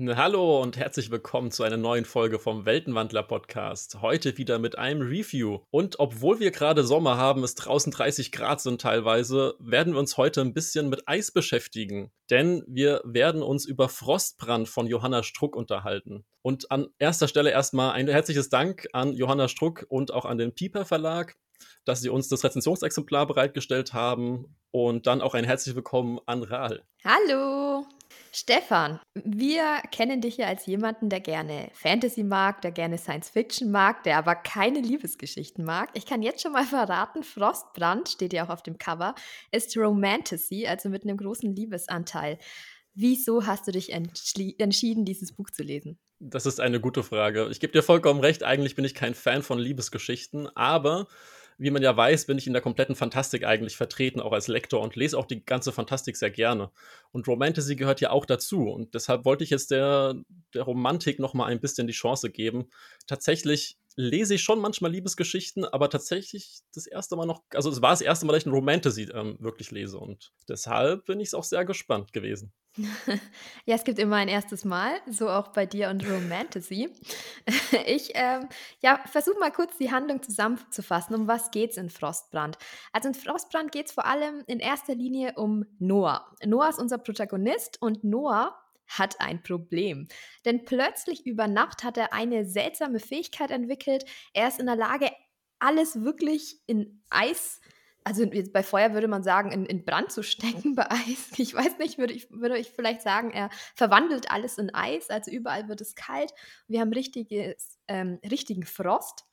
Hallo und herzlich willkommen zu einer neuen Folge vom Weltenwandler Podcast. Heute wieder mit einem Review. Und obwohl wir gerade Sommer haben, es draußen 30 Grad sind teilweise, werden wir uns heute ein bisschen mit Eis beschäftigen. Denn wir werden uns über Frostbrand von Johanna Struck unterhalten. Und an erster Stelle erstmal ein herzliches Dank an Johanna Struck und auch an den Pieper Verlag, dass sie uns das Rezensionsexemplar bereitgestellt haben. Und dann auch ein herzliches Willkommen an Rahl. Hallo! Stefan, wir kennen dich ja als jemanden, der gerne Fantasy mag, der gerne Science Fiction mag, der aber keine Liebesgeschichten mag. Ich kann jetzt schon mal verraten, Frostbrand, steht ja auch auf dem Cover, ist Romantasy, also mit einem großen Liebesanteil. Wieso hast du dich entschieden, dieses Buch zu lesen? Das ist eine gute Frage. Ich gebe dir vollkommen recht, eigentlich bin ich kein Fan von Liebesgeschichten, aber wie man ja weiß, bin ich in der kompletten Fantastik eigentlich vertreten, auch als Lektor und lese auch die ganze Fantastik sehr gerne. Und Romantasy gehört ja auch dazu. Und deshalb wollte ich jetzt der, der Romantik noch mal ein bisschen die Chance geben. Tatsächlich lese ich schon manchmal Liebesgeschichten, aber tatsächlich das erste Mal noch, also es war das erste Mal, dass ich ein Romantasy ähm, wirklich lese. Und deshalb bin ich auch sehr gespannt gewesen. Ja, es gibt immer ein erstes Mal, so auch bei dir und Romantasy. Ich ähm, ja, versuche mal kurz die Handlung zusammenzufassen. Um was geht es in Frostbrand? Also in Frostbrand geht es vor allem in erster Linie um Noah. Noah ist unser Protagonist und Noah hat ein Problem. Denn plötzlich über Nacht hat er eine seltsame Fähigkeit entwickelt. Er ist in der Lage, alles wirklich in Eis zu also bei Feuer würde man sagen, in, in Brand zu stecken bei Eis. Ich weiß nicht, würde ich, würde ich vielleicht sagen, er verwandelt alles in Eis, also überall wird es kalt. Wir haben richtiges, ähm, richtigen Frost.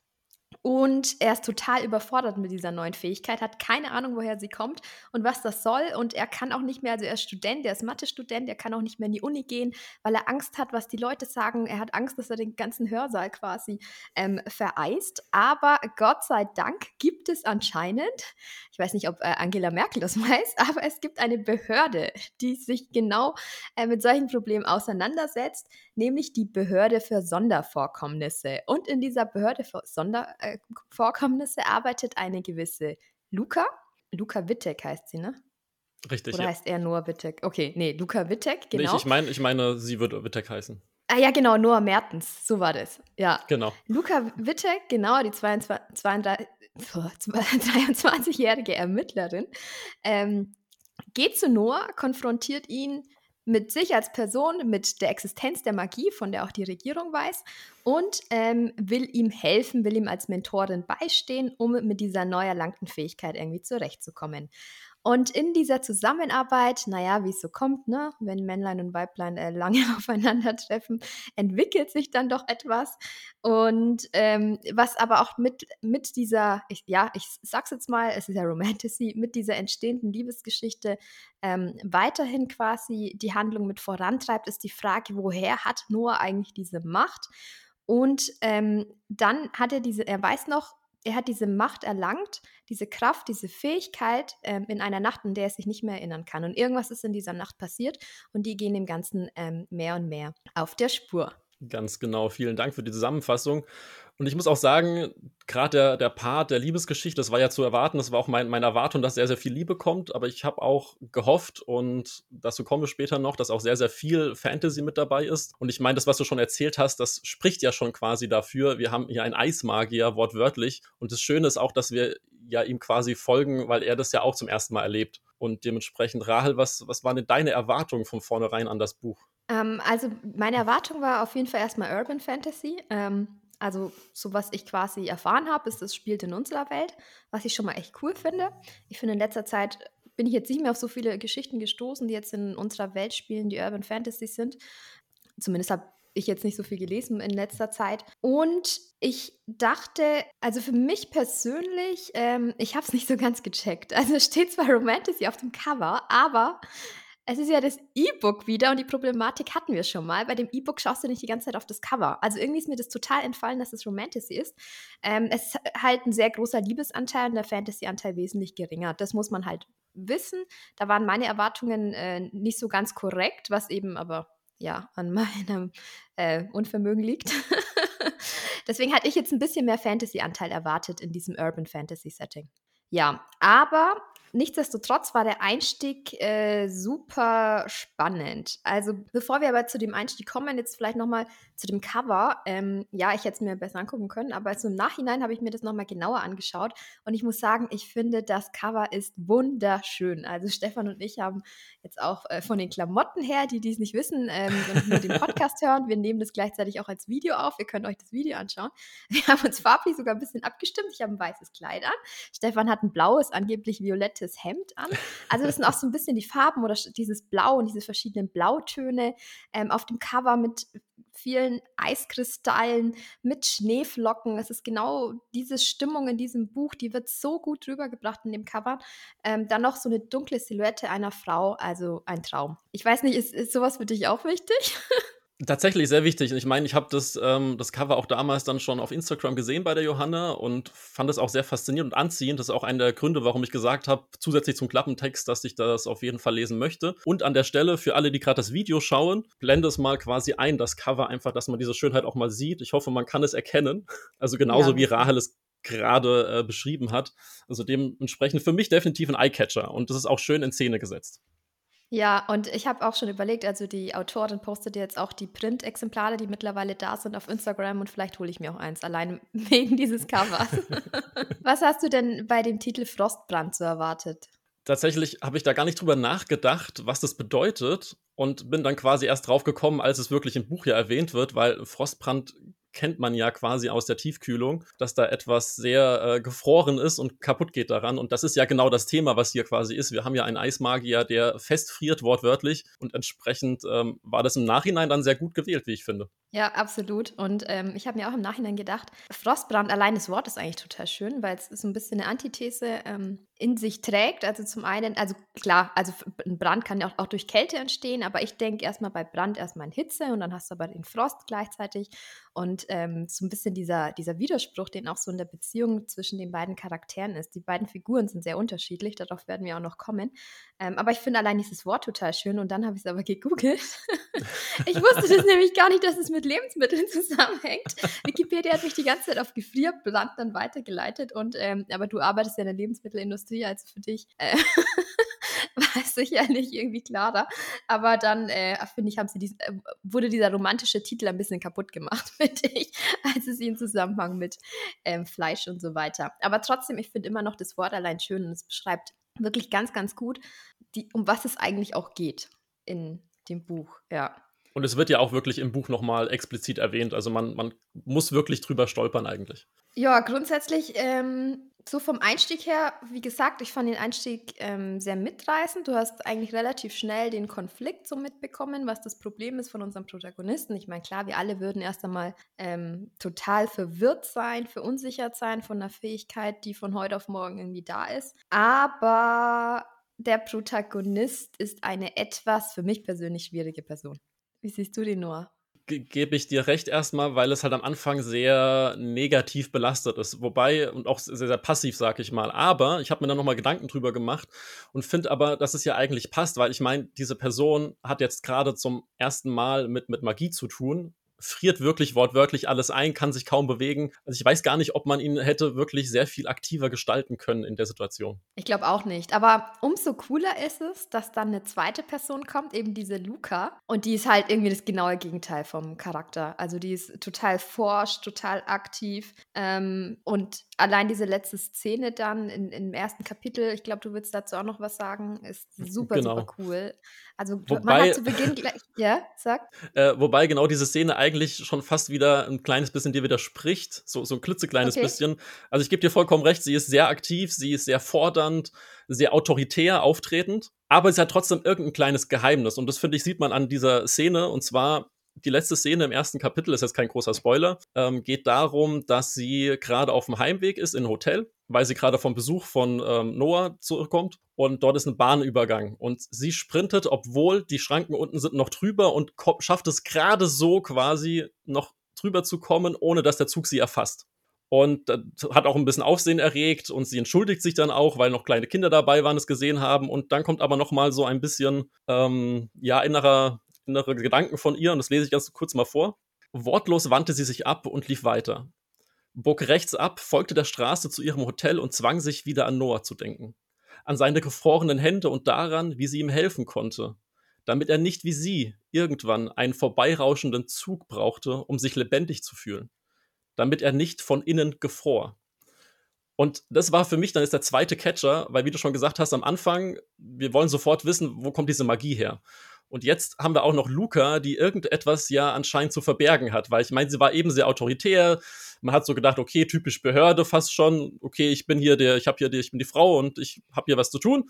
Und er ist total überfordert mit dieser neuen Fähigkeit, hat keine Ahnung, woher sie kommt und was das soll. Und er kann auch nicht mehr, also er ist Student, er ist Mathe-Student, er kann auch nicht mehr in die Uni gehen, weil er Angst hat, was die Leute sagen. Er hat Angst, dass er den ganzen Hörsaal quasi ähm, vereist. Aber Gott sei Dank gibt es anscheinend, ich weiß nicht, ob äh, Angela Merkel das weiß, aber es gibt eine Behörde, die sich genau äh, mit solchen Problemen auseinandersetzt, nämlich die Behörde für Sondervorkommnisse. Und in dieser Behörde für Sondervorkommnisse äh, Vorkommnisse arbeitet eine gewisse Luca. Luca Wittek heißt sie, ne? Richtig. Oder ja. heißt er Noah Wittek? Okay, nee, Luca Wittek, genau. Nee, ich, meine, ich meine, sie wird Wittek heißen. Ah ja, genau, Noah Mertens, so war das. Ja. Genau. Luca Wittek, genau, die 22-jährige Ermittlerin, ähm, geht zu Noah, konfrontiert ihn mit sich als Person, mit der Existenz der Magie, von der auch die Regierung weiß, und ähm, will ihm helfen, will ihm als Mentorin beistehen, um mit dieser neu erlangten Fähigkeit irgendwie zurechtzukommen. Und in dieser Zusammenarbeit, naja, wie es so kommt, ne, wenn Männlein und Weiblein äh, lange aufeinandertreffen, entwickelt sich dann doch etwas. Und ähm, was aber auch mit, mit dieser, ich, ja, ich sag's jetzt mal, es ist ja Romantasy, mit dieser entstehenden Liebesgeschichte ähm, weiterhin quasi die Handlung mit vorantreibt, ist die Frage, woher hat Noah eigentlich diese Macht? Und ähm, dann hat er diese, er weiß noch, er hat diese Macht erlangt, diese Kraft, diese Fähigkeit ähm, in einer Nacht, in der er sich nicht mehr erinnern kann. Und irgendwas ist in dieser Nacht passiert und die gehen dem Ganzen ähm, mehr und mehr auf der Spur. Ganz genau. Vielen Dank für die Zusammenfassung. Und ich muss auch sagen, gerade der, der Part der Liebesgeschichte, das war ja zu erwarten, das war auch mein, meine Erwartung, dass sehr, sehr viel Liebe kommt, aber ich habe auch gehofft und dazu kommen wir später noch, dass auch sehr, sehr viel Fantasy mit dabei ist. Und ich meine, das, was du schon erzählt hast, das spricht ja schon quasi dafür. Wir haben hier einen Eismagier, wortwörtlich. Und das Schöne ist auch, dass wir ja ihm quasi folgen, weil er das ja auch zum ersten Mal erlebt. Und dementsprechend, Rahel, was, was waren denn deine Erwartungen von vornherein an das Buch? Ähm, also meine Erwartung war auf jeden Fall erstmal Urban Fantasy. Ähm, also so was ich quasi erfahren habe, ist, es spielt in unserer Welt, was ich schon mal echt cool finde. Ich finde in letzter Zeit bin ich jetzt nicht mehr auf so viele Geschichten gestoßen, die jetzt in unserer Welt spielen, die Urban Fantasy sind. Zumindest habe ich jetzt nicht so viel gelesen in letzter Zeit. Und ich dachte, also für mich persönlich, ähm, ich habe es nicht so ganz gecheckt. Also steht zwar Romantasy auf dem Cover, aber es ist ja das E-Book wieder und die Problematik hatten wir schon mal. Bei dem E-Book schaust du nicht die ganze Zeit auf das Cover. Also irgendwie ist mir das total entfallen, dass es Romantasy ist. Ähm, es ist halt ein sehr großer Liebesanteil und der Fantasy-Anteil wesentlich geringer. Das muss man halt wissen. Da waren meine Erwartungen äh, nicht so ganz korrekt, was eben aber ja an meinem äh, Unvermögen liegt. Deswegen hatte ich jetzt ein bisschen mehr Fantasy-Anteil erwartet in diesem Urban Fantasy-Setting. Ja, aber nichtsdestotrotz war der Einstieg äh, super spannend. Also bevor wir aber zu dem Einstieg kommen, jetzt vielleicht nochmal zu dem Cover. Ähm, ja, ich hätte es mir besser angucken können, aber also im Nachhinein habe ich mir das nochmal genauer angeschaut und ich muss sagen, ich finde, das Cover ist wunderschön. Also Stefan und ich haben jetzt auch äh, von den Klamotten her, die dies nicht wissen ähm, und nur den Podcast hören, wir nehmen das gleichzeitig auch als Video auf. Ihr könnt euch das Video anschauen. Wir haben uns farblich sogar ein bisschen abgestimmt. Ich habe ein weißes Kleid an. Stefan hat ein blaues, angeblich violettes Hemd an. Also das sind auch so ein bisschen die Farben oder dieses Blau und diese verschiedenen Blautöne ähm, auf dem Cover mit vielen Eiskristallen, mit Schneeflocken. Es ist genau diese Stimmung in diesem Buch, die wird so gut rübergebracht in dem Cover. Ähm, dann noch so eine dunkle Silhouette einer Frau, also ein Traum. Ich weiß nicht, ist, ist sowas für dich auch wichtig? Tatsächlich sehr wichtig. Ich meine, ich habe das, ähm, das Cover auch damals dann schon auf Instagram gesehen bei der Johanna und fand es auch sehr faszinierend und anziehend. Das ist auch einer der Gründe, warum ich gesagt habe, zusätzlich zum Klappentext, dass ich das auf jeden Fall lesen möchte. Und an der Stelle, für alle, die gerade das Video schauen, blende es mal quasi ein, das Cover einfach, dass man diese Schönheit auch mal sieht. Ich hoffe, man kann es erkennen. Also genauso ja, wie Rahel es gerade äh, beschrieben hat. Also dementsprechend für mich definitiv ein Eyecatcher und das ist auch schön in Szene gesetzt. Ja, und ich habe auch schon überlegt, also die Autorin postet jetzt auch die Print-Exemplare, die mittlerweile da sind auf Instagram und vielleicht hole ich mir auch eins, allein wegen dieses Covers. Was hast du denn bei dem Titel Frostbrand so erwartet? Tatsächlich habe ich da gar nicht drüber nachgedacht, was das bedeutet und bin dann quasi erst drauf gekommen, als es wirklich im Buch ja erwähnt wird, weil Frostbrand kennt man ja quasi aus der Tiefkühlung, dass da etwas sehr äh, gefroren ist und kaputt geht daran. Und das ist ja genau das Thema, was hier quasi ist. Wir haben ja einen Eismagier, der festfriert, wortwörtlich. Und entsprechend ähm, war das im Nachhinein dann sehr gut gewählt, wie ich finde. Ja, absolut. Und ähm, ich habe mir auch im Nachhinein gedacht, Frostbrand, allein das Wort ist eigentlich total schön, weil es so ein bisschen eine Antithese ähm, in sich trägt. Also zum einen, also klar, also ein Brand kann ja auch, auch durch Kälte entstehen, aber ich denke erstmal bei Brand erstmal in Hitze und dann hast du aber den Frost gleichzeitig. Und ähm, so ein bisschen dieser, dieser Widerspruch, den auch so in der Beziehung zwischen den beiden Charakteren ist. Die beiden Figuren sind sehr unterschiedlich, darauf werden wir auch noch kommen. Ähm, aber ich finde allein dieses Wort total schön und dann habe ich es aber gegoogelt. ich wusste das nämlich gar nicht, dass es mit Lebensmitteln zusammenhängt. Wikipedia hat mich die ganze Zeit auf Gefrierbrand dann weitergeleitet und ähm, aber du arbeitest ja in der Lebensmittelindustrie, also für dich äh, war es sicherlich irgendwie klarer. Aber dann, äh, finde ich, haben sie diesen, äh, wurde dieser romantische Titel ein bisschen kaputt gemacht, finde ich, als es in Zusammenhang mit ähm, Fleisch und so weiter. Aber trotzdem, ich finde immer noch das Wort allein schön und es beschreibt wirklich ganz, ganz gut, die, um was es eigentlich auch geht in dem Buch, ja. Und es wird ja auch wirklich im Buch nochmal explizit erwähnt. Also man, man muss wirklich drüber stolpern eigentlich. Ja, grundsätzlich ähm, so vom Einstieg her, wie gesagt, ich fand den Einstieg ähm, sehr mitreißend. Du hast eigentlich relativ schnell den Konflikt so mitbekommen, was das Problem ist von unserem Protagonisten. Ich meine, klar, wir alle würden erst einmal ähm, total verwirrt sein, verunsichert sein von einer Fähigkeit, die von heute auf morgen irgendwie da ist. Aber der Protagonist ist eine etwas für mich persönlich schwierige Person. Wie siehst du den, Noah? gebe ich dir recht erstmal, weil es halt am Anfang sehr negativ belastet ist. Wobei, und auch sehr, sehr passiv, sag ich mal. Aber ich habe mir dann nochmal Gedanken drüber gemacht und finde aber, dass es ja eigentlich passt, weil ich meine, diese Person hat jetzt gerade zum ersten Mal mit, mit Magie zu tun friert wirklich wortwörtlich alles ein, kann sich kaum bewegen. Also ich weiß gar nicht, ob man ihn hätte wirklich sehr viel aktiver gestalten können in der Situation. Ich glaube auch nicht. Aber umso cooler ist es, dass dann eine zweite Person kommt, eben diese Luca. Und die ist halt irgendwie das genaue Gegenteil vom Charakter. Also die ist total forsch, total aktiv. Ähm, und allein diese letzte Szene dann in, im ersten Kapitel, ich glaube, du willst dazu auch noch was sagen, ist super, genau. super cool. Also wobei, man hat zu Beginn gleich, ja, sag. Äh, wobei genau diese Szene eigentlich schon fast wieder ein kleines bisschen dir widerspricht, so, so ein klitzekleines okay. bisschen. Also ich gebe dir vollkommen recht, sie ist sehr aktiv, sie ist sehr fordernd, sehr autoritär auftretend, aber sie hat trotzdem irgendein kleines Geheimnis und das finde ich sieht man an dieser Szene und zwar die letzte Szene im ersten Kapitel ist jetzt kein großer Spoiler, ähm, geht darum, dass sie gerade auf dem Heimweg ist in ein Hotel, weil sie gerade vom Besuch von ähm, Noah zurückkommt und dort ist ein Bahnübergang und sie sprintet, obwohl die Schranken unten sind, noch drüber und schafft es gerade so quasi noch drüber zu kommen, ohne dass der Zug sie erfasst. Und das hat auch ein bisschen Aufsehen erregt und sie entschuldigt sich dann auch, weil noch kleine Kinder dabei waren, es gesehen haben. Und dann kommt aber noch mal so ein bisschen, ähm, ja, innerer innere Gedanken von ihr und das lese ich ganz kurz mal vor. Wortlos wandte sie sich ab und lief weiter. Bog rechts ab, folgte der Straße zu ihrem Hotel und zwang sich wieder an Noah zu denken. an seine gefrorenen Hände und daran, wie sie ihm helfen konnte, damit er nicht wie sie irgendwann einen vorbeirauschenden Zug brauchte, um sich lebendig zu fühlen, damit er nicht von innen gefror. Und das war für mich dann ist der zweite Catcher, weil wie du schon gesagt hast am Anfang, wir wollen sofort wissen, wo kommt diese Magie her. Und jetzt haben wir auch noch Luca, die irgendetwas ja anscheinend zu verbergen hat, weil ich meine, sie war eben sehr autoritär. Man hat so gedacht, okay, typisch Behörde fast schon. Okay, ich bin hier der, ich habe hier die, ich bin die Frau und ich habe hier was zu tun.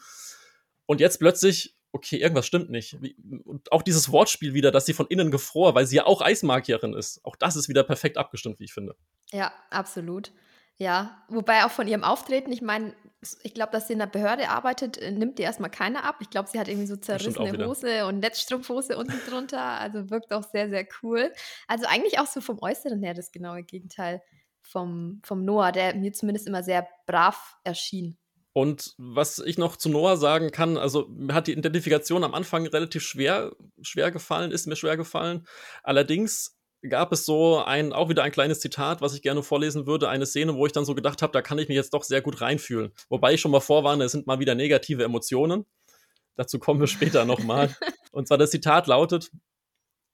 Und jetzt plötzlich, okay, irgendwas stimmt nicht. Und auch dieses Wortspiel wieder, dass sie von innen gefror, weil sie ja auch Eismagierin ist. Auch das ist wieder perfekt abgestimmt, wie ich finde. Ja, absolut. Ja, wobei auch von ihrem Auftreten, ich meine, ich glaube, dass sie in der Behörde arbeitet, äh, nimmt ihr erstmal keiner ab. Ich glaube, sie hat irgendwie so zerrissene Hose und Netzstrumpfhose unten drunter. Also wirkt auch sehr, sehr cool. Also eigentlich auch so vom Äußeren her das genaue Gegenteil vom, vom Noah, der mir zumindest immer sehr brav erschien. Und was ich noch zu Noah sagen kann, also mir hat die Identifikation am Anfang relativ schwer, schwer gefallen, ist mir schwer gefallen. Allerdings gab es so ein, auch wieder ein kleines Zitat, was ich gerne vorlesen würde, eine Szene, wo ich dann so gedacht habe, da kann ich mich jetzt doch sehr gut reinfühlen. Wobei ich schon mal vorwarne, es sind mal wieder negative Emotionen. Dazu kommen wir später nochmal. Und zwar das Zitat lautet,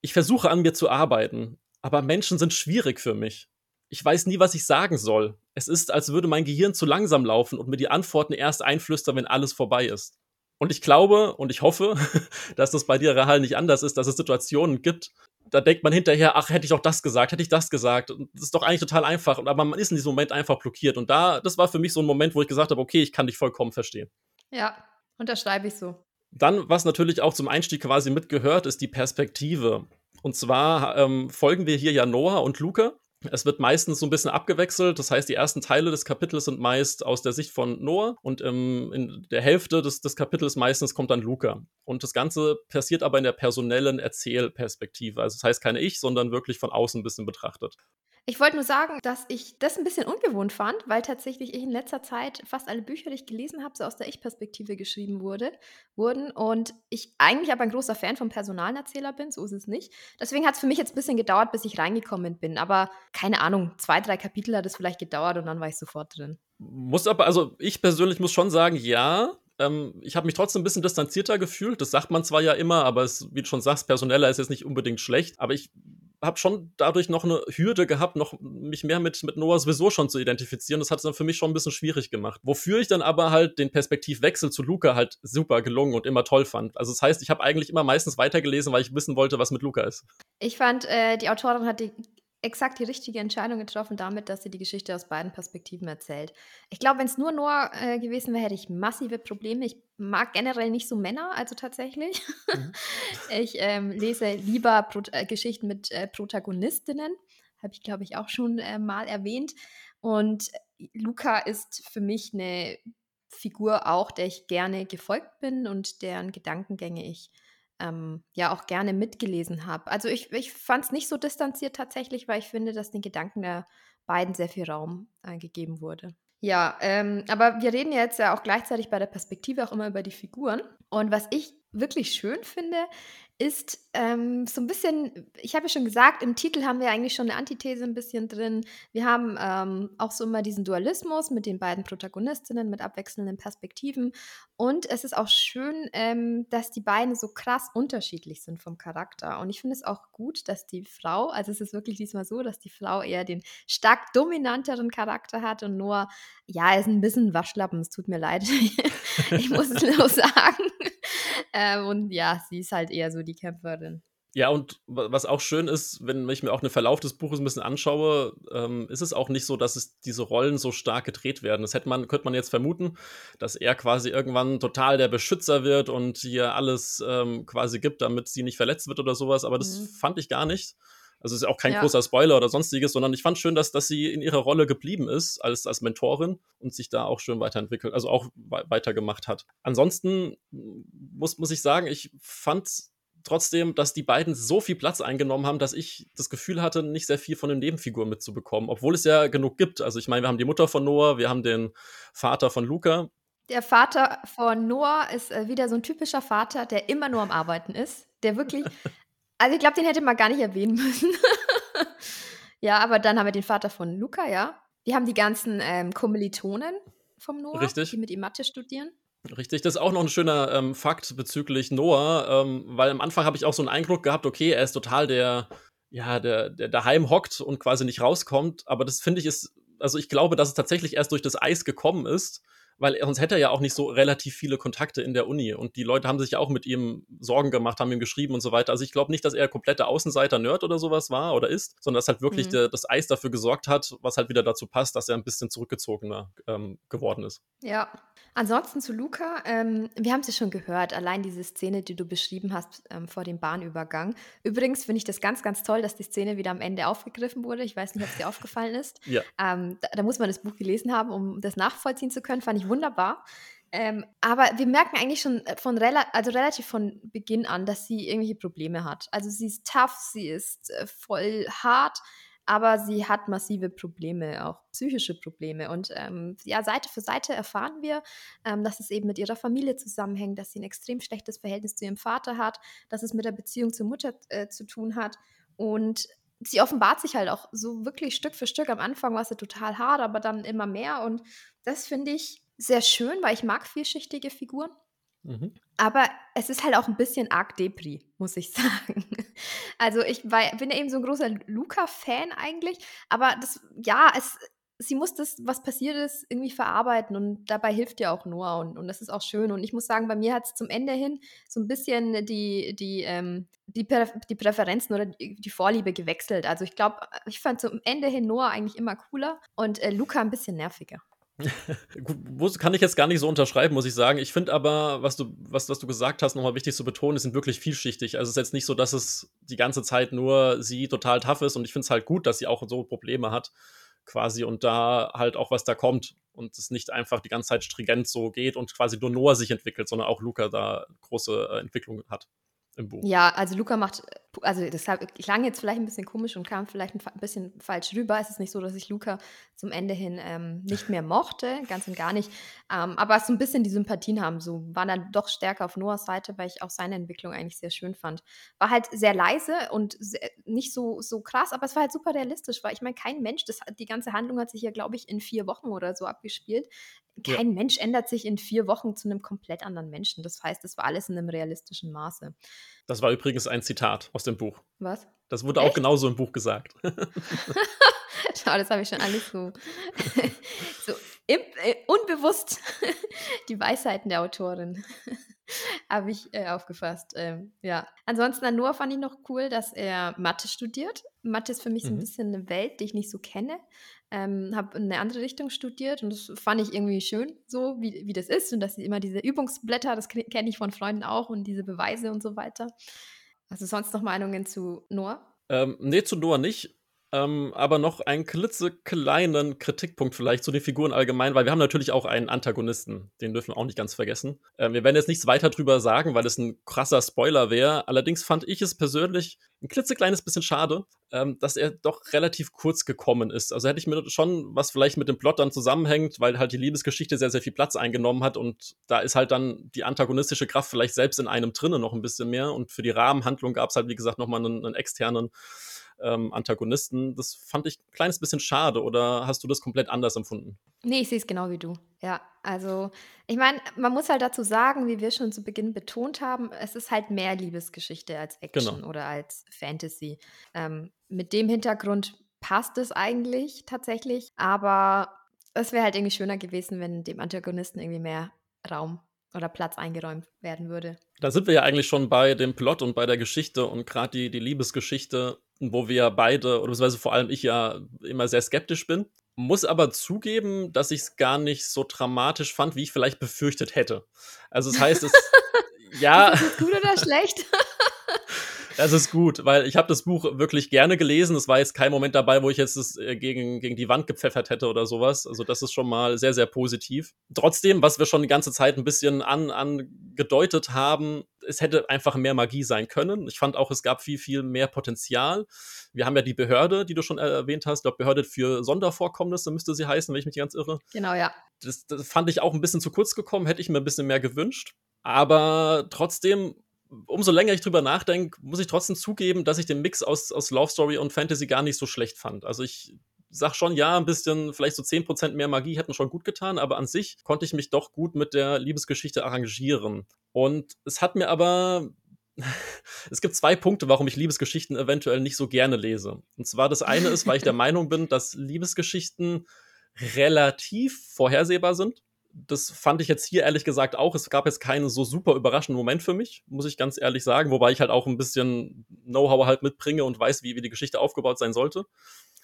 ich versuche an mir zu arbeiten, aber Menschen sind schwierig für mich. Ich weiß nie, was ich sagen soll. Es ist, als würde mein Gehirn zu langsam laufen und mir die Antworten erst einflüstern, wenn alles vorbei ist. Und ich glaube und ich hoffe, dass das bei dir, Rahal, nicht anders ist, dass es Situationen gibt, da denkt man hinterher, ach, hätte ich doch das gesagt, hätte ich das gesagt. Und das ist doch eigentlich total einfach. Aber man ist in diesem Moment einfach blockiert. Und da, das war für mich so ein Moment, wo ich gesagt habe, okay, ich kann dich vollkommen verstehen. Ja, unterschreibe ich so. Dann, was natürlich auch zum Einstieg quasi mitgehört, ist die Perspektive. Und zwar ähm, folgen wir hier ja Noah und Luca. Es wird meistens so ein bisschen abgewechselt. Das heißt, die ersten Teile des Kapitels sind meist aus der Sicht von Noah und ähm, in der Hälfte des, des Kapitels meistens kommt dann Luca. Und das Ganze passiert aber in der personellen Erzählperspektive. Also das heißt keine ich, sondern wirklich von außen ein bisschen betrachtet. Ich wollte nur sagen, dass ich das ein bisschen ungewohnt fand, weil tatsächlich ich in letzter Zeit fast alle Bücher, die ich gelesen habe, so aus der Ich-Perspektive geschrieben wurde, wurden. Und ich eigentlich aber ein großer Fan vom Personalerzähler bin, so ist es nicht. Deswegen hat es für mich jetzt ein bisschen gedauert, bis ich reingekommen bin. Aber keine Ahnung, zwei, drei Kapitel hat es vielleicht gedauert und dann war ich sofort drin. Muss aber, also ich persönlich muss schon sagen, ja, ähm, ich habe mich trotzdem ein bisschen distanzierter gefühlt. Das sagt man zwar ja immer, aber es, wie du schon sagst, personeller ist jetzt nicht unbedingt schlecht. Aber ich habe schon dadurch noch eine Hürde gehabt, noch mich mehr mit, mit Noah sowieso schon zu identifizieren. Das hat es dann für mich schon ein bisschen schwierig gemacht. Wofür ich dann aber halt den Perspektivwechsel zu Luca halt super gelungen und immer toll fand. Also das heißt, ich habe eigentlich immer meistens weitergelesen, weil ich wissen wollte, was mit Luca ist. Ich fand, äh, die Autorin hat die exakt die richtige Entscheidung getroffen damit, dass sie die Geschichte aus beiden Perspektiven erzählt. Ich glaube, wenn es nur Noah äh, gewesen wäre, hätte ich massive Probleme. Ich mag generell nicht so Männer, also tatsächlich. Mhm. ich ähm, lese lieber Pro äh, Geschichten mit äh, Protagonistinnen. Habe ich, glaube ich, auch schon äh, mal erwähnt. Und Luca ist für mich eine Figur auch, der ich gerne gefolgt bin und deren Gedankengänge ich ähm, ja auch gerne mitgelesen habe. Also ich, ich fand es nicht so distanziert tatsächlich, weil ich finde, dass den Gedanken der beiden sehr viel Raum äh, gegeben wurde. Ja, ähm, aber wir reden jetzt ja auch gleichzeitig bei der Perspektive auch immer über die Figuren. Und was ich wirklich schön finde, ist ähm, so ein bisschen, ich habe ja schon gesagt, im Titel haben wir eigentlich schon eine Antithese ein bisschen drin. Wir haben ähm, auch so immer diesen Dualismus mit den beiden Protagonistinnen mit abwechselnden Perspektiven. Und es ist auch schön, ähm, dass die beiden so krass unterschiedlich sind vom Charakter. Und ich finde es auch gut, dass die Frau, also es ist wirklich diesmal so, dass die Frau eher den stark dominanteren Charakter hat und nur, ja, ist ein bisschen Waschlappen, es tut mir leid. ich muss es nur sagen. Ähm, und ja, sie ist halt eher so die Kämpferin. Ja, und was auch schön ist, wenn ich mir auch den Verlauf des Buches ein bisschen anschaue, ähm, ist es auch nicht so, dass es diese Rollen so stark gedreht werden. Das hätte man, könnte man jetzt vermuten, dass er quasi irgendwann total der Beschützer wird und hier alles ähm, quasi gibt, damit sie nicht verletzt wird oder sowas. Aber das mhm. fand ich gar nicht. Also ist ja auch kein ja. großer Spoiler oder sonstiges, sondern ich fand schön, dass, dass sie in ihrer Rolle geblieben ist als, als Mentorin und sich da auch schön weiterentwickelt, also auch weitergemacht hat. Ansonsten muss, muss ich sagen, ich fand trotzdem, dass die beiden so viel Platz eingenommen haben, dass ich das Gefühl hatte, nicht sehr viel von den Nebenfiguren mitzubekommen, obwohl es ja genug gibt. Also ich meine, wir haben die Mutter von Noah, wir haben den Vater von Luca. Der Vater von Noah ist äh, wieder so ein typischer Vater, der immer nur am Arbeiten ist, der wirklich Also ich glaube, den hätte man gar nicht erwähnen müssen. ja, aber dann haben wir den Vater von Luca, ja. Wir haben die ganzen ähm, Kommilitonen vom Noah, Richtig. die mit ihm Mathe studieren. Richtig, das ist auch noch ein schöner ähm, Fakt bezüglich Noah, ähm, weil am Anfang habe ich auch so einen Eindruck gehabt, okay, er ist total der, ja, der, der daheim hockt und quasi nicht rauskommt. Aber das finde ich ist, also ich glaube, dass es tatsächlich erst durch das Eis gekommen ist weil sonst hätte er ja auch nicht so relativ viele Kontakte in der Uni. Und die Leute haben sich ja auch mit ihm Sorgen gemacht, haben ihm geschrieben und so weiter. Also ich glaube nicht, dass er kompletter Außenseiter-Nerd oder sowas war oder ist, sondern dass halt wirklich mhm. der, das Eis dafür gesorgt hat, was halt wieder dazu passt, dass er ein bisschen zurückgezogener ähm, geworden ist. Ja. Ansonsten zu Luca, ähm, wir haben es ja schon gehört, allein diese Szene, die du beschrieben hast ähm, vor dem Bahnübergang. Übrigens finde ich das ganz, ganz toll, dass die Szene wieder am Ende aufgegriffen wurde. Ich weiß nicht, ob es dir aufgefallen ist. Ja. Ähm, da, da muss man das Buch gelesen haben, um das nachvollziehen zu können. Fand ich wunderbar. Ähm, aber wir merken eigentlich schon äh, von rela also relativ von Beginn an, dass sie irgendwelche Probleme hat. Also sie ist tough, sie ist äh, voll hart, aber sie hat massive Probleme, auch psychische Probleme. Und ähm, ja, Seite für Seite erfahren wir, ähm, dass es eben mit ihrer Familie zusammenhängt, dass sie ein extrem schlechtes Verhältnis zu ihrem Vater hat, dass es mit der Beziehung zur Mutter äh, zu tun hat. Und sie offenbart sich halt auch so wirklich Stück für Stück. Am Anfang war sie total hart, aber dann immer mehr. Und das finde ich sehr schön, weil ich mag vielschichtige Figuren. Mhm. Aber es ist halt auch ein bisschen arg Depri, muss ich sagen. Also ich war, bin ja eben so ein großer Luca-Fan eigentlich, aber das, ja, es, sie muss das, was passiert ist, irgendwie verarbeiten und dabei hilft ja auch Noah und, und das ist auch schön. Und ich muss sagen, bei mir hat es zum Ende hin so ein bisschen die, die, ähm, die, Prä die Präferenzen oder die, die, Vorliebe gewechselt. Also ich glaube, ich fand zum Ende hin Noah eigentlich immer cooler und äh, Luca ein bisschen nerviger. Gut, kann ich jetzt gar nicht so unterschreiben, muss ich sagen. Ich finde aber, was du, was, was du gesagt hast, nochmal wichtig zu betonen, es sind wirklich vielschichtig. Also es ist jetzt nicht so, dass es die ganze Zeit nur sie total tough ist und ich finde es halt gut, dass sie auch so Probleme hat, quasi, und da halt auch was da kommt und es nicht einfach die ganze Zeit stringent so geht und quasi nur Noah sich entwickelt, sondern auch Luca da große äh, Entwicklung hat im Buch. Ja, also Luca macht, also das klang jetzt vielleicht ein bisschen komisch und kam vielleicht ein bisschen falsch rüber. Es ist nicht so, dass ich Luca zum Ende hin ähm, nicht mehr mochte, ganz und gar nicht. Ähm, aber so ein bisschen die Sympathien haben, so waren dann doch stärker auf Noahs Seite, weil ich auch seine Entwicklung eigentlich sehr schön fand. War halt sehr leise und sehr, nicht so, so krass, aber es war halt super realistisch, weil ich meine, kein Mensch, das, die ganze Handlung hat sich hier, glaube ich, in vier Wochen oder so abgespielt. Kein ja. Mensch ändert sich in vier Wochen zu einem komplett anderen Menschen. Das heißt, es war alles in einem realistischen Maße. Das war übrigens ein Zitat aus dem Buch. Was? Das wurde Echt? auch genauso im Buch gesagt. Schau, das habe ich schon alles so, so im, äh, unbewusst die Weisheiten der Autorin habe ich äh, aufgefasst. Ähm, ja. Ansonsten an Noah fand ich noch cool, dass er Mathe studiert. Mathe ist für mich mhm. so ein mhm. bisschen eine Welt, die ich nicht so kenne. Ähm, habe in eine andere Richtung studiert und das fand ich irgendwie schön, so wie, wie das ist und dass immer diese Übungsblätter, das kenne ich von Freunden auch und diese Beweise und so weiter. Also sonst noch Meinungen zu Noah? Ähm, nee, zu Noah nicht. Ähm, aber noch einen klitzekleinen Kritikpunkt vielleicht zu den Figuren allgemein, weil wir haben natürlich auch einen Antagonisten, den dürfen wir auch nicht ganz vergessen. Ähm, wir werden jetzt nichts weiter drüber sagen, weil es ein krasser Spoiler wäre. Allerdings fand ich es persönlich ein klitzekleines bisschen schade, ähm, dass er doch relativ kurz gekommen ist. Also hätte ich mir schon, was vielleicht mit dem Plot dann zusammenhängt, weil halt die Liebesgeschichte sehr, sehr viel Platz eingenommen hat und da ist halt dann die antagonistische Kraft vielleicht selbst in einem drinnen noch ein bisschen mehr und für die Rahmenhandlung gab es halt, wie gesagt, nochmal einen, einen externen ähm, Antagonisten. Das fand ich ein kleines bisschen schade oder hast du das komplett anders empfunden? Nee, ich sehe es genau wie du. Ja, also ich meine, man muss halt dazu sagen, wie wir schon zu Beginn betont haben, es ist halt mehr Liebesgeschichte als Action genau. oder als Fantasy. Ähm, mit dem Hintergrund passt es eigentlich tatsächlich, aber es wäre halt irgendwie schöner gewesen, wenn dem Antagonisten irgendwie mehr Raum oder Platz eingeräumt werden würde. Da sind wir ja eigentlich schon bei dem Plot und bei der Geschichte und gerade die, die Liebesgeschichte, wo wir beide, oder beziehungsweise vor allem ich ja immer sehr skeptisch bin. Muss aber zugeben, dass ich es gar nicht so dramatisch fand, wie ich vielleicht befürchtet hätte. Also das heißt, es ja. Ist das gut oder schlecht? Das ist gut, weil ich habe das Buch wirklich gerne gelesen. Es war jetzt kein Moment dabei, wo ich jetzt es äh, gegen, gegen die Wand gepfeffert hätte oder sowas. Also das ist schon mal sehr, sehr positiv. Trotzdem, was wir schon die ganze Zeit ein bisschen an, angedeutet haben, es hätte einfach mehr Magie sein können. Ich fand auch, es gab viel, viel mehr Potenzial. Wir haben ja die Behörde, die du schon erwähnt hast. Ich glaube, Behörde für Sondervorkommnisse müsste sie heißen, wenn ich mich ganz irre. Genau, ja. Das, das fand ich auch ein bisschen zu kurz gekommen, hätte ich mir ein bisschen mehr gewünscht. Aber trotzdem umso länger ich drüber nachdenke, muss ich trotzdem zugeben, dass ich den Mix aus, aus Love Story und Fantasy gar nicht so schlecht fand. Also ich sag schon, ja, ein bisschen, vielleicht so 10% mehr Magie hätten schon gut getan, aber an sich konnte ich mich doch gut mit der Liebesgeschichte arrangieren. Und es hat mir aber es gibt zwei Punkte, warum ich Liebesgeschichten eventuell nicht so gerne lese. Und zwar das eine ist, weil ich der Meinung bin, dass Liebesgeschichten relativ vorhersehbar sind. Das fand ich jetzt hier ehrlich gesagt auch. Es gab jetzt keinen so super überraschenden Moment für mich, muss ich ganz ehrlich sagen, wobei ich halt auch ein bisschen Know-how halt mitbringe und weiß, wie, wie die Geschichte aufgebaut sein sollte.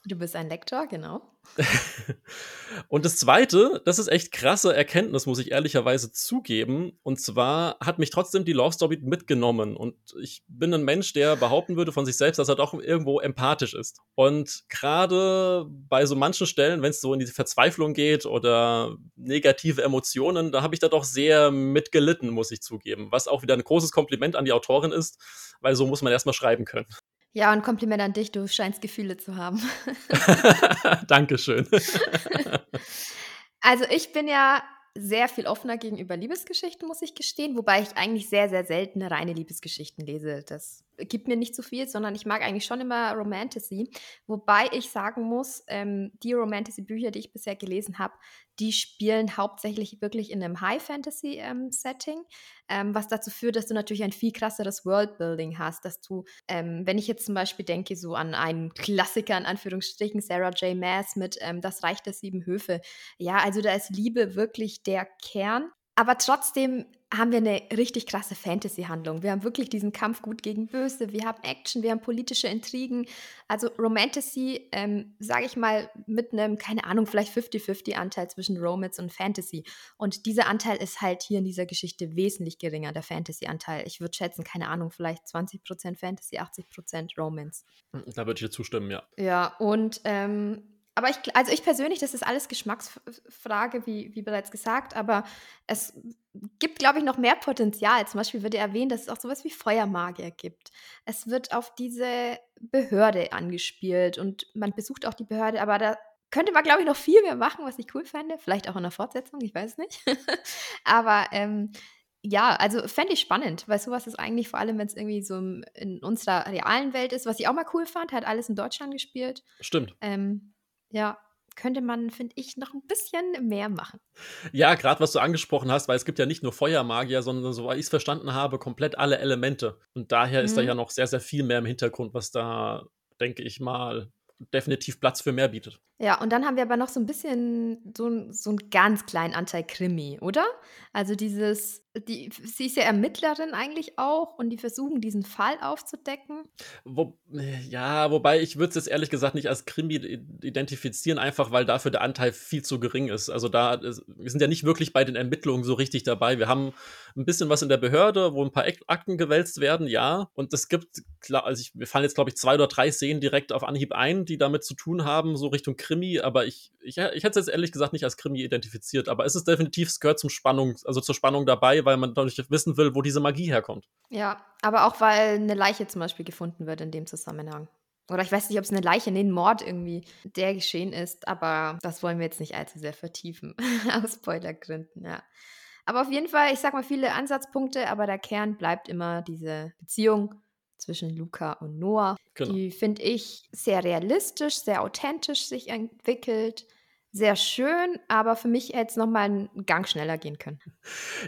Du bist ein Lektor, genau. und das Zweite, das ist echt krasse Erkenntnis, muss ich ehrlicherweise zugeben. Und zwar hat mich trotzdem die Love Story mitgenommen. Und ich bin ein Mensch, der behaupten würde von sich selbst, dass er doch irgendwo empathisch ist. Und gerade bei so manchen Stellen, wenn es so in die Verzweiflung geht oder negative Emotionen, da habe ich da doch sehr mitgelitten, muss ich zugeben. Was auch wieder ein großes Kompliment an die Autorin ist, weil so muss man erstmal schreiben können. Ja, und Kompliment an dich, du scheinst Gefühle zu haben. Dankeschön. also ich bin ja sehr viel offener gegenüber Liebesgeschichten, muss ich gestehen, wobei ich eigentlich sehr, sehr selten reine Liebesgeschichten lese. Das gibt mir nicht so viel, sondern ich mag eigentlich schon immer Romantasy. Wobei ich sagen muss, ähm, die Romantasy-Bücher, die ich bisher gelesen habe, die spielen hauptsächlich wirklich in einem High-Fantasy-Setting, ähm, was dazu führt, dass du natürlich ein viel krasseres Worldbuilding hast, dass du, ähm, wenn ich jetzt zum Beispiel denke, so an einen Klassiker in Anführungsstrichen, Sarah J. Maas mit ähm, Das Reich der Sieben Höfe. Ja, also da ist Liebe wirklich der Kern. Aber trotzdem haben wir eine richtig krasse Fantasy-Handlung. Wir haben wirklich diesen Kampf gut gegen Böse, wir haben Action, wir haben politische Intrigen. Also Romantasy, ähm, sage ich mal, mit einem, keine Ahnung, vielleicht 50-50-Anteil zwischen Romance und Fantasy. Und dieser Anteil ist halt hier in dieser Geschichte wesentlich geringer, der Fantasy-Anteil. Ich würde schätzen, keine Ahnung, vielleicht 20% Fantasy, 80% Romance. Da würde ich dir zustimmen, ja. Ja, und ähm, aber ich, also ich persönlich, das ist alles Geschmacksfrage, wie, wie bereits gesagt, aber es gibt, glaube ich, noch mehr Potenzial. Zum Beispiel wird erwähnt, dass es auch sowas wie Feuermagier gibt. Es wird auf diese Behörde angespielt und man besucht auch die Behörde, aber da könnte man, glaube ich, noch viel mehr machen, was ich cool fände. Vielleicht auch in der Fortsetzung, ich weiß nicht. aber ähm, ja, also fände ich spannend, weil sowas ist eigentlich vor allem, wenn es irgendwie so in unserer realen Welt ist, was ich auch mal cool fand, hat alles in Deutschland gespielt. Stimmt. Ähm, ja, könnte man, finde ich, noch ein bisschen mehr machen. Ja, gerade was du angesprochen hast, weil es gibt ja nicht nur Feuermagier, sondern soweit ich es verstanden habe, komplett alle Elemente. Und daher mhm. ist da mhm. ja noch sehr, sehr viel mehr im Hintergrund, was da, denke ich mal, definitiv Platz für mehr bietet. Ja, und dann haben wir aber noch so ein bisschen so, so einen ganz kleinen Anteil Krimi, oder? Also dieses, die, sie ist ja Ermittlerin eigentlich auch und die versuchen, diesen Fall aufzudecken. Wo, ja, wobei ich würde es jetzt ehrlich gesagt nicht als Krimi identifizieren, einfach weil dafür der Anteil viel zu gering ist. Also da, ist, wir sind ja nicht wirklich bei den Ermittlungen so richtig dabei. Wir haben ein bisschen was in der Behörde, wo ein paar Akten gewälzt werden, ja. Und es gibt, also ich, wir fallen jetzt, glaube ich, zwei oder drei Szenen direkt auf Anhieb ein, die damit zu tun haben, so Richtung Krimi, aber ich, ich, ich hätte es jetzt ehrlich gesagt nicht als Krimi identifiziert, aber es ist definitiv, es gehört zum Spannung, also zur Spannung dabei, weil man dadurch wissen will, wo diese Magie herkommt. Ja, aber auch weil eine Leiche zum Beispiel gefunden wird in dem Zusammenhang. Oder ich weiß nicht, ob es eine Leiche, nee, ein Mord irgendwie, der geschehen ist, aber das wollen wir jetzt nicht allzu sehr vertiefen, aus Spoilergründen, ja. Aber auf jeden Fall, ich sag mal viele Ansatzpunkte, aber der Kern bleibt immer diese Beziehung zwischen Luca und Noah. Genau. Die finde ich sehr realistisch, sehr authentisch sich entwickelt sehr schön, aber für mich hätte es noch mal einen Gang schneller gehen können.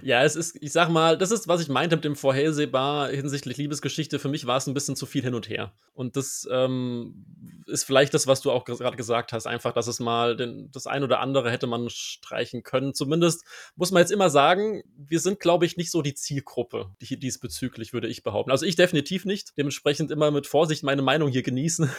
Ja, es ist, ich sag mal, das ist, was ich meinte mit dem Vorhersehbar hinsichtlich Liebesgeschichte. Für mich war es ein bisschen zu viel hin und her. Und das ähm, ist vielleicht das, was du auch gerade gesagt hast, einfach, dass es mal den, das ein oder andere hätte man streichen können. Zumindest muss man jetzt immer sagen, wir sind, glaube ich, nicht so die Zielgruppe die, diesbezüglich, würde ich behaupten. Also ich definitiv nicht. Dementsprechend immer mit Vorsicht meine Meinung hier genießen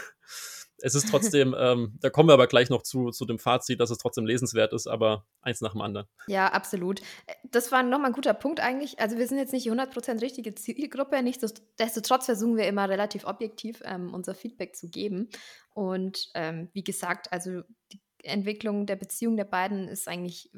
es ist trotzdem, ähm, da kommen wir aber gleich noch zu, zu dem Fazit, dass es trotzdem lesenswert ist, aber eins nach dem anderen. Ja, absolut. Das war nochmal ein guter Punkt eigentlich. Also wir sind jetzt nicht die 100% richtige Zielgruppe, nichtsdestotrotz versuchen wir immer relativ objektiv ähm, unser Feedback zu geben. Und ähm, wie gesagt, also die Entwicklung der Beziehung der beiden ist eigentlich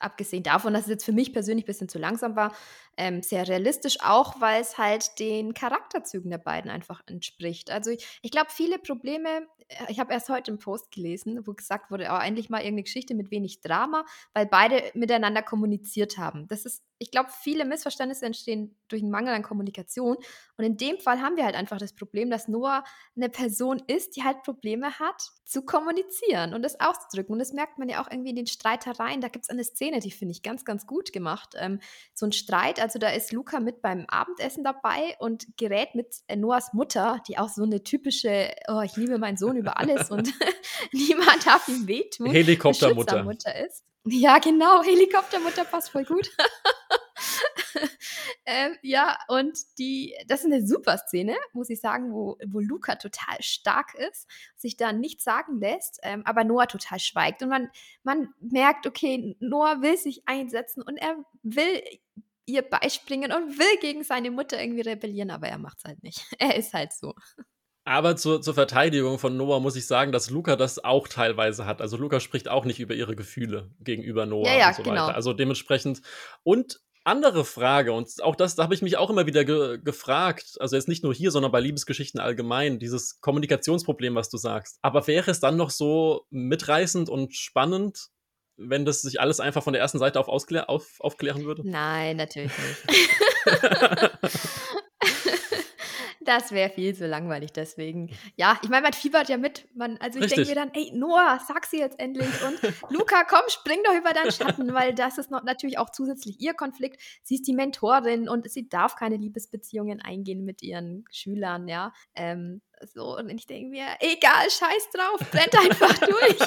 abgesehen davon, dass es jetzt für mich persönlich ein bisschen zu langsam war, ähm, sehr realistisch, auch weil es halt den Charakterzügen der beiden einfach entspricht. Also ich, ich glaube, viele Probleme, äh, ich habe erst heute einen Post gelesen, wo gesagt wurde, oh, endlich mal irgendeine Geschichte mit wenig Drama, weil beide miteinander kommuniziert haben. Das ist ich glaube, viele Missverständnisse entstehen durch einen Mangel an Kommunikation. Und in dem Fall haben wir halt einfach das Problem, dass Noah eine Person ist, die halt Probleme hat, zu kommunizieren und das auszudrücken. Und das merkt man ja auch irgendwie in den Streitereien. Da gibt es eine Szene, die finde ich ganz, ganz gut gemacht. Ähm, so ein Streit, also da ist Luca mit beim Abendessen dabei und gerät mit äh, Noahs Mutter, die auch so eine typische, oh, ich liebe meinen Sohn über alles und niemand darf ihm wehtun. Helikoptermutter. ist. Ja, genau, Helikoptermutter passt voll gut. ähm, ja, und die, das ist eine super Szene, muss ich sagen, wo, wo Luca total stark ist, sich da nichts sagen lässt, ähm, aber Noah total schweigt. Und man, man merkt, okay, Noah will sich einsetzen und er will ihr beispringen und will gegen seine Mutter irgendwie rebellieren, aber er macht es halt nicht. Er ist halt so. Aber zur, zur, Verteidigung von Noah muss ich sagen, dass Luca das auch teilweise hat. Also Luca spricht auch nicht über ihre Gefühle gegenüber Noah ja, ja, und so genau. weiter. Also dementsprechend. Und andere Frage, und auch das, da habe ich mich auch immer wieder ge gefragt, also jetzt nicht nur hier, sondern bei Liebesgeschichten allgemein, dieses Kommunikationsproblem, was du sagst. Aber wäre es dann noch so mitreißend und spannend, wenn das sich alles einfach von der ersten Seite auf, auf aufklären würde? Nein, natürlich nicht. Das wäre viel zu langweilig, deswegen. Ja, ich meine, man fiebert ja mit. Man, also ich denke mir dann, ey, Noah, sag sie jetzt endlich. Und Luca, komm, spring doch über deinen Schatten, weil das ist noch, natürlich auch zusätzlich ihr Konflikt. Sie ist die Mentorin und sie darf keine Liebesbeziehungen eingehen mit ihren Schülern, ja. Ähm, so, und ich denke mir, egal, scheiß drauf, brennt einfach durch.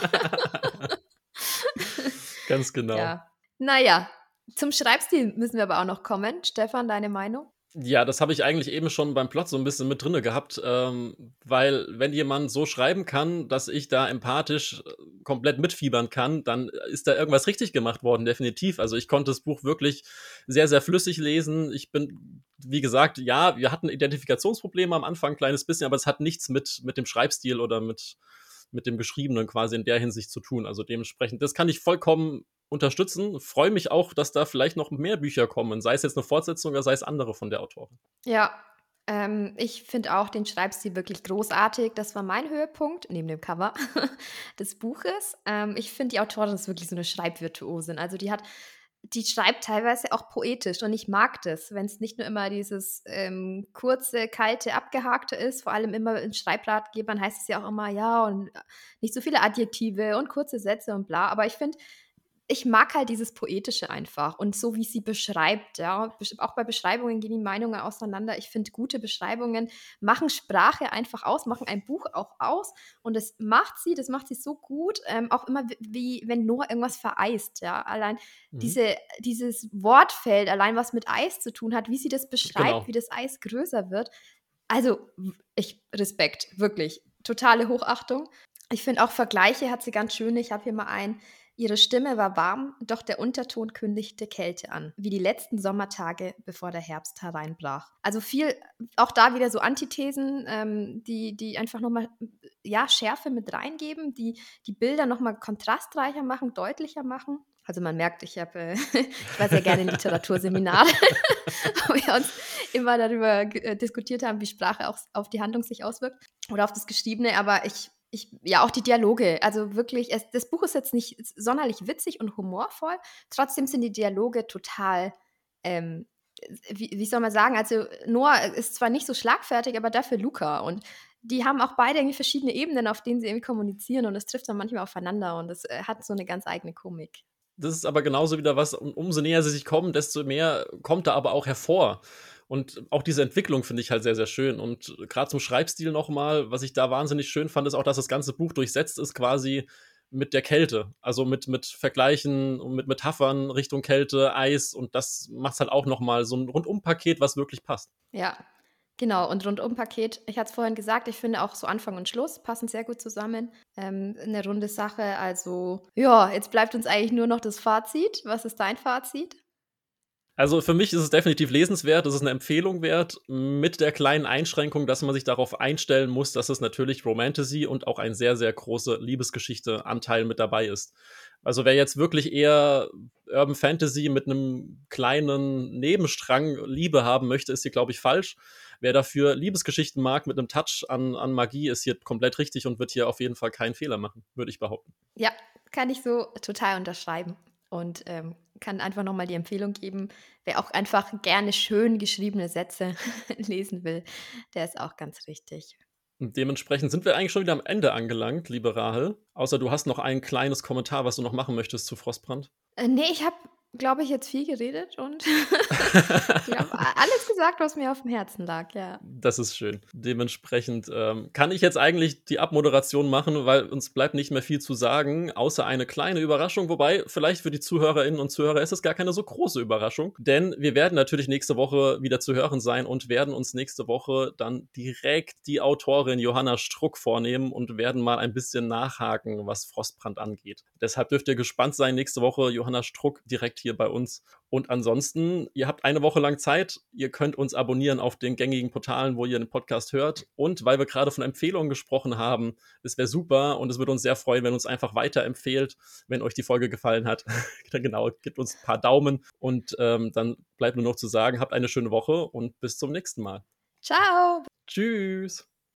Ganz genau. Ja. Naja, zum Schreibstil müssen wir aber auch noch kommen. Stefan, deine Meinung? Ja, das habe ich eigentlich eben schon beim Plot so ein bisschen mit drinne gehabt, ähm, weil wenn jemand so schreiben kann, dass ich da empathisch äh, komplett mitfiebern kann, dann ist da irgendwas richtig gemacht worden, definitiv. Also ich konnte das Buch wirklich sehr, sehr flüssig lesen. Ich bin, wie gesagt, ja, wir hatten Identifikationsprobleme am Anfang, ein kleines bisschen, aber es hat nichts mit, mit dem Schreibstil oder mit, mit dem Geschriebenen quasi in der Hinsicht zu tun. Also dementsprechend, das kann ich vollkommen unterstützen. Freue mich auch, dass da vielleicht noch mehr Bücher kommen, sei es jetzt eine Fortsetzung oder sei es andere von der Autorin. Ja, ähm, ich finde auch den Schreibstil wirklich großartig. Das war mein Höhepunkt, neben dem Cover des Buches. Ähm, ich finde, die Autorin ist wirklich so eine Schreibvirtuosin. Also die hat die schreibt teilweise auch poetisch und ich mag das, wenn es nicht nur immer dieses ähm, kurze, kalte, abgehakte ist, vor allem immer in Schreibratgebern heißt es ja auch immer, ja, und nicht so viele Adjektive und kurze Sätze und bla, aber ich finde, ich mag halt dieses Poetische einfach und so wie sie beschreibt, ja. Auch bei Beschreibungen gehen die Meinungen auseinander. Ich finde, gute Beschreibungen machen Sprache einfach aus, machen ein Buch auch aus und das macht sie, das macht sie so gut, ähm, auch immer wie, wenn Noah irgendwas vereist, ja. Allein mhm. diese, dieses Wortfeld, allein was mit Eis zu tun hat, wie sie das beschreibt, genau. wie das Eis größer wird. Also, ich, Respekt, wirklich. Totale Hochachtung. Ich finde auch Vergleiche hat sie ganz schön. Ich habe hier mal einen Ihre Stimme war warm, doch der Unterton kündigte Kälte an, wie die letzten Sommertage, bevor der Herbst hereinbrach. Also viel, auch da wieder so Antithesen, ähm, die, die einfach nochmal ja, Schärfe mit reingeben, die die Bilder nochmal kontrastreicher machen, deutlicher machen. Also man merkt, ich habe, äh, ich war sehr gerne in Literaturseminare, wo wir uns immer darüber äh, diskutiert haben, wie Sprache auch auf die Handlung sich auswirkt oder auf das Geschriebene. Aber ich ich, ja, auch die Dialoge. Also wirklich, es, das Buch ist jetzt nicht sonderlich witzig und humorvoll. Trotzdem sind die Dialoge total, ähm, wie, wie, soll man sagen, also Noah ist zwar nicht so schlagfertig, aber dafür Luca. Und die haben auch beide irgendwie verschiedene Ebenen, auf denen sie irgendwie kommunizieren und es trifft dann manchmal aufeinander und es äh, hat so eine ganz eigene Komik. Das ist aber genauso wieder was, um, umso näher sie sich kommen, desto mehr kommt da aber auch hervor. Und auch diese Entwicklung finde ich halt sehr, sehr schön. Und gerade zum Schreibstil nochmal, was ich da wahnsinnig schön fand, ist auch, dass das ganze Buch durchsetzt ist quasi mit der Kälte. Also mit, mit Vergleichen und mit Metaphern Richtung Kälte, Eis. Und das macht es halt auch nochmal so ein Rundumpaket, was wirklich passt. Ja, Genau, und Rundumpaket, ich hatte es vorhin gesagt, ich finde auch so Anfang und Schluss passen sehr gut zusammen. Ähm, eine runde Sache. Also, ja, jetzt bleibt uns eigentlich nur noch das Fazit. Was ist dein Fazit? Also für mich ist es definitiv lesenswert, es ist eine Empfehlung wert, mit der kleinen Einschränkung, dass man sich darauf einstellen muss, dass es natürlich Romantasy und auch ein sehr, sehr großer Liebesgeschichte-Anteil mit dabei ist. Also wer jetzt wirklich eher Urban Fantasy mit einem kleinen Nebenstrang Liebe haben möchte, ist hier, glaube ich, falsch. Wer dafür Liebesgeschichten mag mit einem Touch an, an Magie, ist hier komplett richtig und wird hier auf jeden Fall keinen Fehler machen, würde ich behaupten. Ja, kann ich so total unterschreiben. Und ähm, kann einfach nochmal die Empfehlung geben, wer auch einfach gerne schön geschriebene Sätze lesen will, der ist auch ganz richtig. Und dementsprechend sind wir eigentlich schon wieder am Ende angelangt, liebe Rahel. Außer du hast noch ein kleines Kommentar, was du noch machen möchtest zu Frostbrand. Äh, nee, ich habe glaube ich, jetzt viel geredet und ich habe alles gesagt, was mir auf dem Herzen lag, ja. Das ist schön. Dementsprechend ähm, kann ich jetzt eigentlich die Abmoderation machen, weil uns bleibt nicht mehr viel zu sagen, außer eine kleine Überraschung. Wobei, vielleicht für die Zuhörerinnen und Zuhörer ist es gar keine so große Überraschung, denn wir werden natürlich nächste Woche wieder zu hören sein und werden uns nächste Woche dann direkt die Autorin Johanna Struck vornehmen und werden mal ein bisschen nachhaken, was Frostbrand angeht. Deshalb dürft ihr gespannt sein, nächste Woche Johanna Struck direkt hier bei uns. Und ansonsten, ihr habt eine Woche lang Zeit. Ihr könnt uns abonnieren auf den gängigen Portalen, wo ihr den Podcast hört. Und weil wir gerade von Empfehlungen gesprochen haben, es wäre super und es würde uns sehr freuen, wenn uns einfach weiterempfehlt, wenn euch die Folge gefallen hat. genau, gebt uns ein paar Daumen und ähm, dann bleibt nur noch zu sagen, habt eine schöne Woche und bis zum nächsten Mal. Ciao. Tschüss.